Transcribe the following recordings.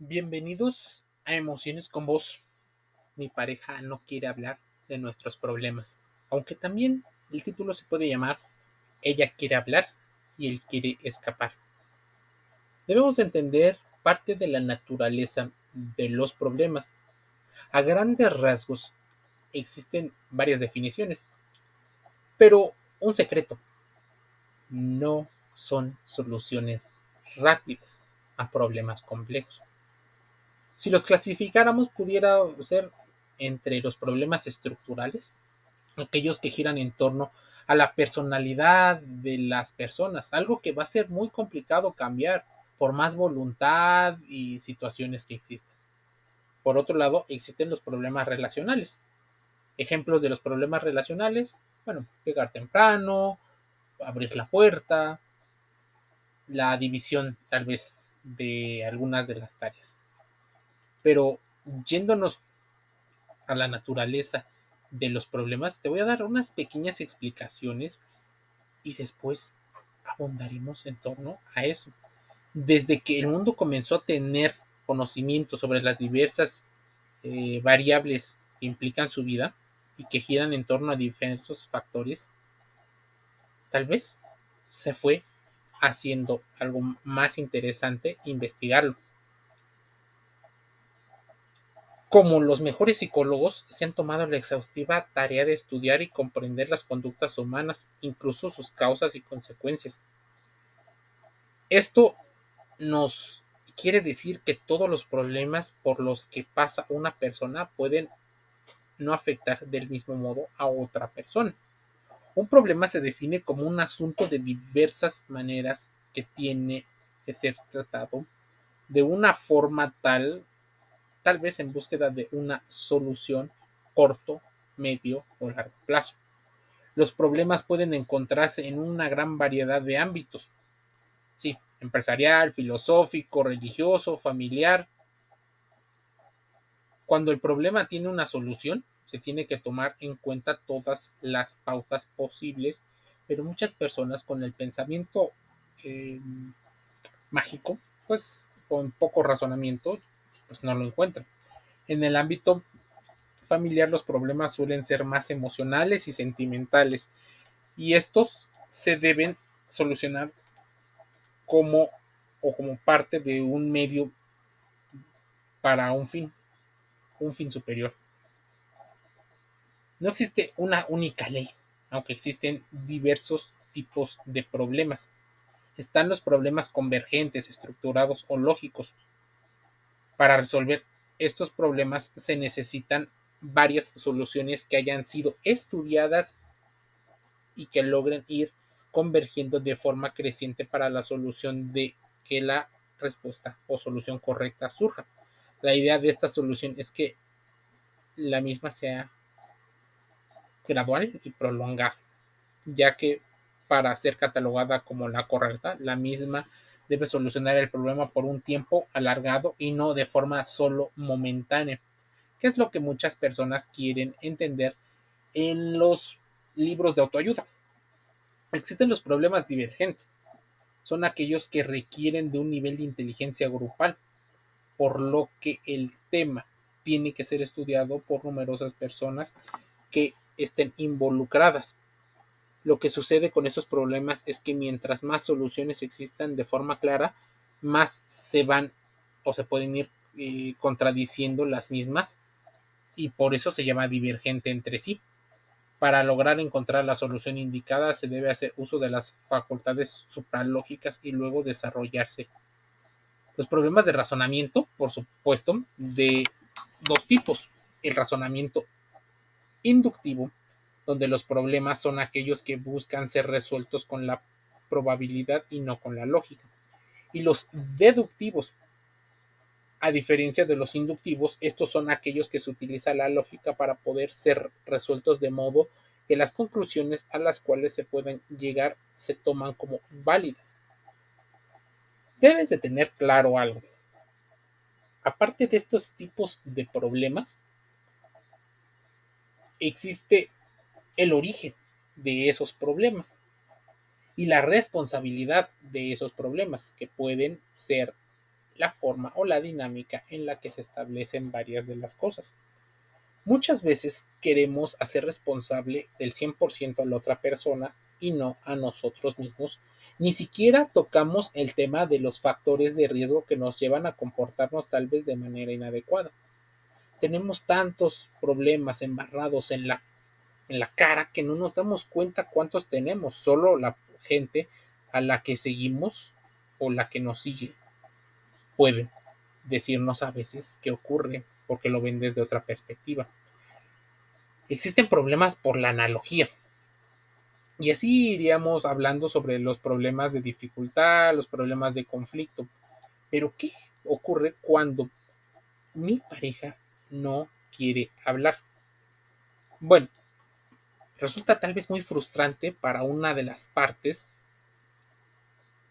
Bienvenidos a Emociones con Vos. Mi pareja no quiere hablar de nuestros problemas, aunque también el título se puede llamar Ella quiere hablar y él quiere escapar. Debemos entender parte de la naturaleza de los problemas. A grandes rasgos existen varias definiciones, pero un secreto, no son soluciones rápidas a problemas complejos. Si los clasificáramos, pudiera ser entre los problemas estructurales, aquellos que giran en torno a la personalidad de las personas, algo que va a ser muy complicado cambiar por más voluntad y situaciones que existen. Por otro lado, existen los problemas relacionales. Ejemplos de los problemas relacionales, bueno, llegar temprano, abrir la puerta, la división tal vez de algunas de las tareas. Pero yéndonos a la naturaleza de los problemas, te voy a dar unas pequeñas explicaciones y después abundaremos en torno a eso. Desde que el mundo comenzó a tener conocimiento sobre las diversas eh, variables que implican su vida y que giran en torno a diversos factores, tal vez se fue haciendo algo más interesante investigarlo. Como los mejores psicólogos se han tomado la exhaustiva tarea de estudiar y comprender las conductas humanas, incluso sus causas y consecuencias. Esto nos quiere decir que todos los problemas por los que pasa una persona pueden no afectar del mismo modo a otra persona. Un problema se define como un asunto de diversas maneras que tiene que ser tratado de una forma tal, tal vez en búsqueda de una solución corto, medio o largo plazo. Los problemas pueden encontrarse en una gran variedad de ámbitos. Sí, empresarial, filosófico, religioso, familiar. Cuando el problema tiene una solución, se tiene que tomar en cuenta todas las pautas posibles, pero muchas personas con el pensamiento eh, mágico, pues con poco razonamiento, pues no lo encuentran. En el ámbito familiar los problemas suelen ser más emocionales y sentimentales y estos se deben solucionar como o como parte de un medio para un fin, un fin superior. No existe una única ley, aunque existen diversos tipos de problemas. Están los problemas convergentes, estructurados o lógicos. Para resolver estos problemas se necesitan varias soluciones que hayan sido estudiadas y que logren ir convergiendo de forma creciente para la solución de que la respuesta o solución correcta surja. La idea de esta solución es que la misma sea gradual y prolongada, ya que para ser catalogada como la correcta, la misma debe solucionar el problema por un tiempo alargado y no de forma solo momentánea, que es lo que muchas personas quieren entender en los libros de autoayuda. Existen los problemas divergentes. Son aquellos que requieren de un nivel de inteligencia grupal, por lo que el tema tiene que ser estudiado por numerosas personas que estén involucradas. Lo que sucede con esos problemas es que mientras más soluciones existan de forma clara, más se van o se pueden ir eh, contradiciendo las mismas y por eso se llama divergente entre sí. Para lograr encontrar la solución indicada se debe hacer uso de las facultades supralógicas y luego desarrollarse. Los problemas de razonamiento, por supuesto, de dos tipos. El razonamiento inductivo, donde los problemas son aquellos que buscan ser resueltos con la probabilidad y no con la lógica. Y los deductivos, a diferencia de los inductivos, estos son aquellos que se utiliza la lógica para poder ser resueltos de modo que las conclusiones a las cuales se pueden llegar se toman como válidas. Debes de tener claro algo. Aparte de estos tipos de problemas, existe el origen de esos problemas y la responsabilidad de esos problemas, que pueden ser la forma o la dinámica en la que se establecen varias de las cosas. Muchas veces queremos hacer responsable del 100% a la otra persona y no a nosotros mismos. Ni siquiera tocamos el tema de los factores de riesgo que nos llevan a comportarnos tal vez de manera inadecuada. Tenemos tantos problemas embarrados en la, en la cara que no nos damos cuenta cuántos tenemos. Solo la gente a la que seguimos o la que nos sigue puede decirnos a veces qué ocurre porque lo ven desde otra perspectiva. Existen problemas por la analogía. Y así iríamos hablando sobre los problemas de dificultad, los problemas de conflicto. Pero ¿qué ocurre cuando mi pareja no quiere hablar? Bueno, resulta tal vez muy frustrante para una de las partes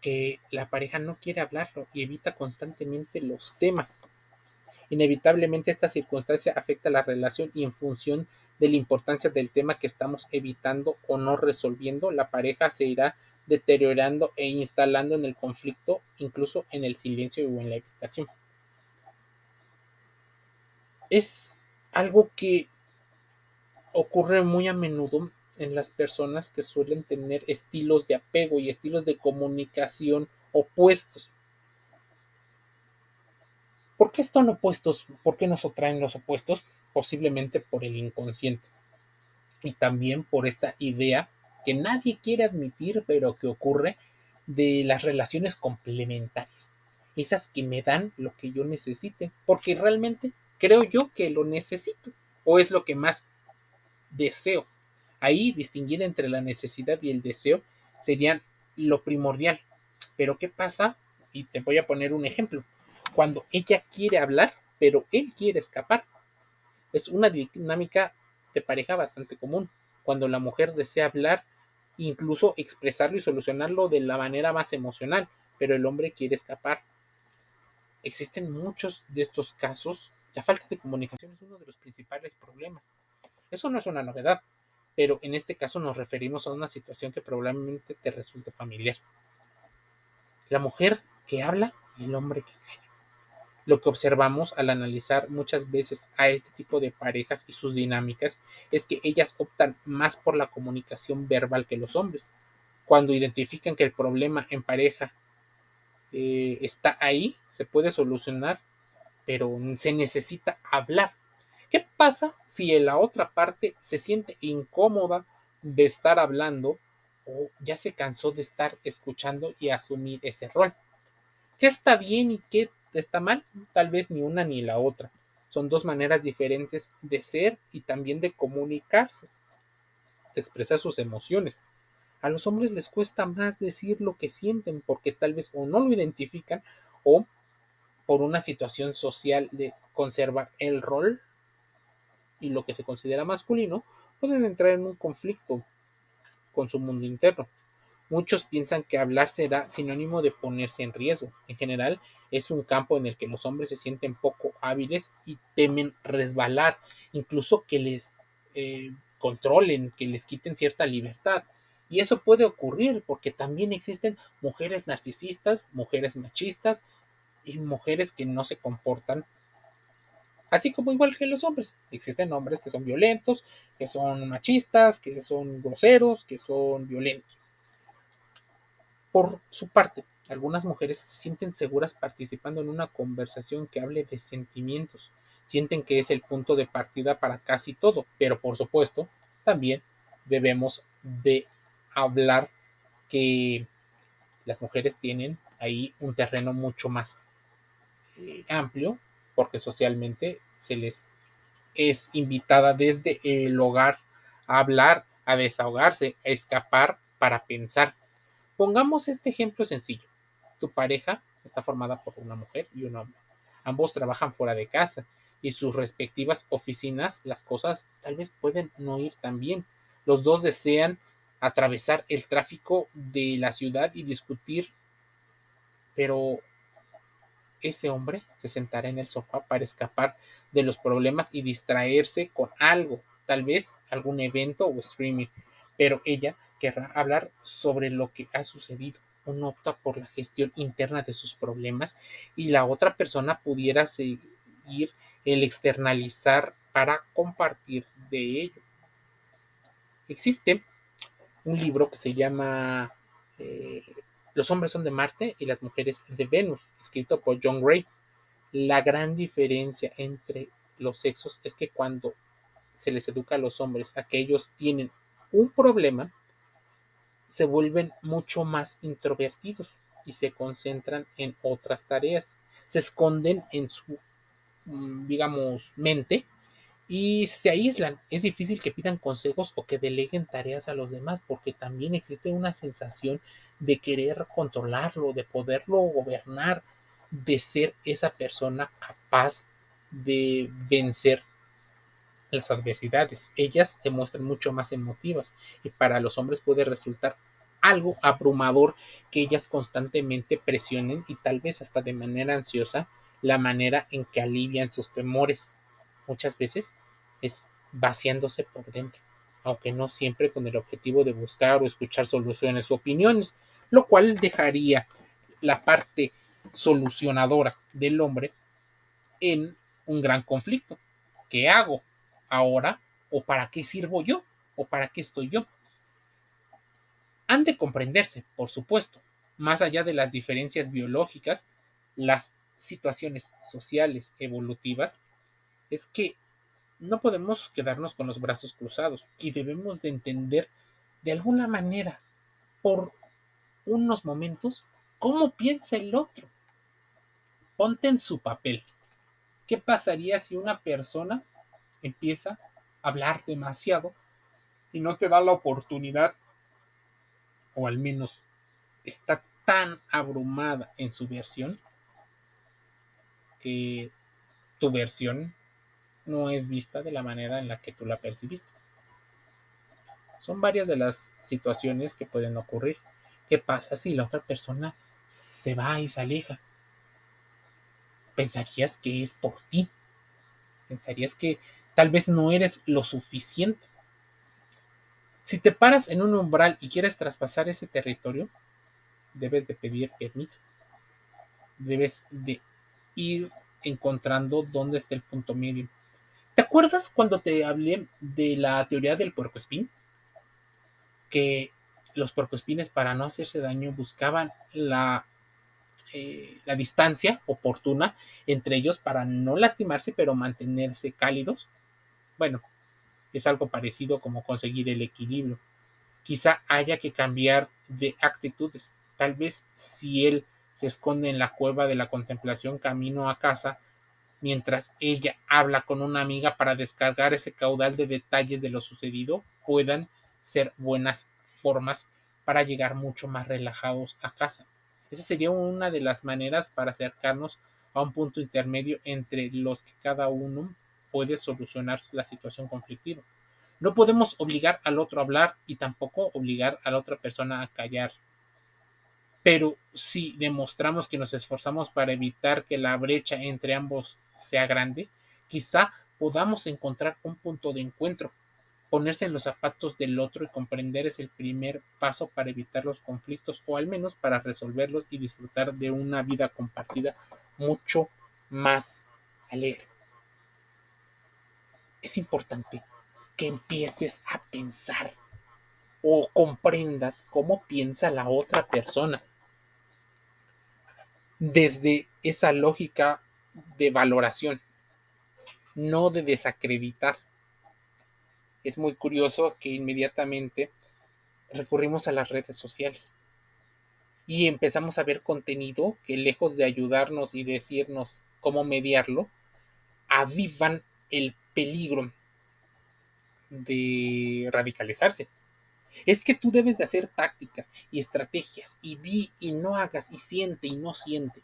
que la pareja no quiere hablarlo y evita constantemente los temas. Inevitablemente esta circunstancia afecta la relación y en función de la importancia del tema que estamos evitando o no resolviendo, la pareja se irá deteriorando e instalando en el conflicto, incluso en el silencio o en la evitación. Es algo que ocurre muy a menudo en las personas que suelen tener estilos de apego y estilos de comunicación opuestos. ¿Por qué están opuestos? ¿Por qué nos atraen los opuestos? Posiblemente por el inconsciente. Y también por esta idea que nadie quiere admitir, pero que ocurre de las relaciones complementarias. Esas que me dan lo que yo necesite, porque realmente creo yo que lo necesito, o es lo que más deseo. Ahí distinguir entre la necesidad y el deseo serían lo primordial. Pero ¿qué pasa? Y te voy a poner un ejemplo cuando ella quiere hablar, pero él quiere escapar. Es una dinámica de pareja bastante común. Cuando la mujer desea hablar, incluso expresarlo y solucionarlo de la manera más emocional, pero el hombre quiere escapar. Existen muchos de estos casos. La falta de comunicación es uno de los principales problemas. Eso no es una novedad, pero en este caso nos referimos a una situación que probablemente te resulte familiar. La mujer que habla y el hombre que calla. Lo que observamos al analizar muchas veces a este tipo de parejas y sus dinámicas es que ellas optan más por la comunicación verbal que los hombres. Cuando identifican que el problema en pareja eh, está ahí, se puede solucionar, pero se necesita hablar. ¿Qué pasa si en la otra parte se siente incómoda de estar hablando o ya se cansó de estar escuchando y asumir ese rol? ¿Qué está bien y qué está mal, tal vez ni una ni la otra. Son dos maneras diferentes de ser y también de comunicarse, de expresar sus emociones. A los hombres les cuesta más decir lo que sienten porque tal vez o no lo identifican o por una situación social de conservar el rol y lo que se considera masculino, pueden entrar en un conflicto con su mundo interno. Muchos piensan que hablar será sinónimo de ponerse en riesgo. En general, es un campo en el que los hombres se sienten poco hábiles y temen resbalar, incluso que les eh, controlen, que les quiten cierta libertad. Y eso puede ocurrir porque también existen mujeres narcisistas, mujeres machistas y mujeres que no se comportan así como igual que los hombres. Existen hombres que son violentos, que son machistas, que son groseros, que son violentos. Por su parte, algunas mujeres se sienten seguras participando en una conversación que hable de sentimientos. Sienten que es el punto de partida para casi todo, pero por supuesto, también debemos de hablar que las mujeres tienen ahí un terreno mucho más eh, amplio porque socialmente se les es invitada desde el hogar a hablar, a desahogarse, a escapar para pensar. Pongamos este ejemplo sencillo. Tu pareja está formada por una mujer y un hombre. Ambos trabajan fuera de casa y sus respectivas oficinas las cosas tal vez pueden no ir tan bien. Los dos desean atravesar el tráfico de la ciudad y discutir, pero ese hombre se sentará en el sofá para escapar de los problemas y distraerse con algo, tal vez algún evento o streaming, pero ella querrá hablar sobre lo que ha sucedido, uno opta por la gestión interna de sus problemas y la otra persona pudiera seguir el externalizar para compartir de ello. Existe un libro que se llama eh, Los hombres son de Marte y las mujeres de Venus, escrito por John Gray. La gran diferencia entre los sexos es que cuando se les educa a los hombres a que ellos tienen un problema, se vuelven mucho más introvertidos y se concentran en otras tareas. Se esconden en su, mm, digamos, mente y se aíslan. Es difícil que pidan consejos o que deleguen tareas a los demás porque también existe una sensación de querer controlarlo, de poderlo gobernar, de ser esa persona capaz de vencer las adversidades. Ellas se muestran mucho más emotivas y para los hombres puede resultar algo abrumador que ellas constantemente presionen y tal vez hasta de manera ansiosa la manera en que alivian sus temores. Muchas veces es vaciándose por dentro, aunque no siempre con el objetivo de buscar o escuchar soluciones o opiniones, lo cual dejaría la parte solucionadora del hombre en un gran conflicto. ¿Qué hago? ahora o para qué sirvo yo o para qué estoy yo. Han de comprenderse, por supuesto, más allá de las diferencias biológicas, las situaciones sociales evolutivas, es que no podemos quedarnos con los brazos cruzados y debemos de entender de alguna manera por unos momentos cómo piensa el otro. Ponte en su papel. ¿Qué pasaría si una persona empieza a hablar demasiado y no te da la oportunidad, o al menos está tan abrumada en su versión, que tu versión no es vista de la manera en la que tú la percibiste. Son varias de las situaciones que pueden ocurrir. ¿Qué pasa si la otra persona se va y se aleja? Pensarías que es por ti. Pensarías que tal vez no eres lo suficiente. Si te paras en un umbral y quieres traspasar ese territorio, debes de pedir permiso. Debes de ir encontrando dónde está el punto medio. ¿Te acuerdas cuando te hablé de la teoría del puercoespín? Que los puercoespines para no hacerse daño buscaban la eh, la distancia oportuna entre ellos para no lastimarse pero mantenerse cálidos bueno, es algo parecido como conseguir el equilibrio. Quizá haya que cambiar de actitudes. Tal vez si él se esconde en la cueva de la contemplación camino a casa, mientras ella habla con una amiga para descargar ese caudal de detalles de lo sucedido, puedan ser buenas formas para llegar mucho más relajados a casa. Esa sería una de las maneras para acercarnos a un punto intermedio entre los que cada uno puede solucionar la situación conflictiva. No podemos obligar al otro a hablar y tampoco obligar a la otra persona a callar. Pero si demostramos que nos esforzamos para evitar que la brecha entre ambos sea grande, quizá podamos encontrar un punto de encuentro. Ponerse en los zapatos del otro y comprender es el primer paso para evitar los conflictos o al menos para resolverlos y disfrutar de una vida compartida mucho más alegre es importante que empieces a pensar o comprendas cómo piensa la otra persona. Desde esa lógica de valoración, no de desacreditar. Es muy curioso que inmediatamente recurrimos a las redes sociales y empezamos a ver contenido que lejos de ayudarnos y decirnos cómo mediarlo, avivan el peligro de radicalizarse. Es que tú debes de hacer tácticas y estrategias y vi y no hagas y siente y no siente.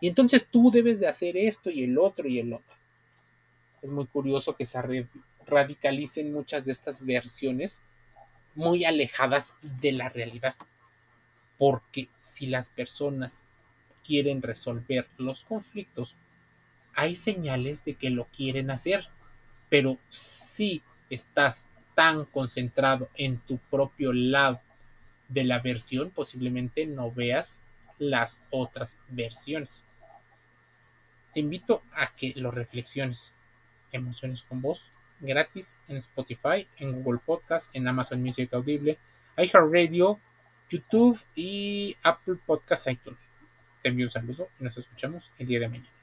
Y entonces tú debes de hacer esto y el otro y el otro. Es muy curioso que se radicalicen muchas de estas versiones muy alejadas de la realidad. Porque si las personas quieren resolver los conflictos, hay señales de que lo quieren hacer. Pero si estás tan concentrado en tu propio lado de la versión, posiblemente no veas las otras versiones. Te invito a que lo reflexiones. Emociones con voz, gratis en Spotify, en Google Podcast, en Amazon Music Audible, iHeartRadio, YouTube y Apple Podcast iTunes. Te envío un saludo y nos escuchamos el día de mañana.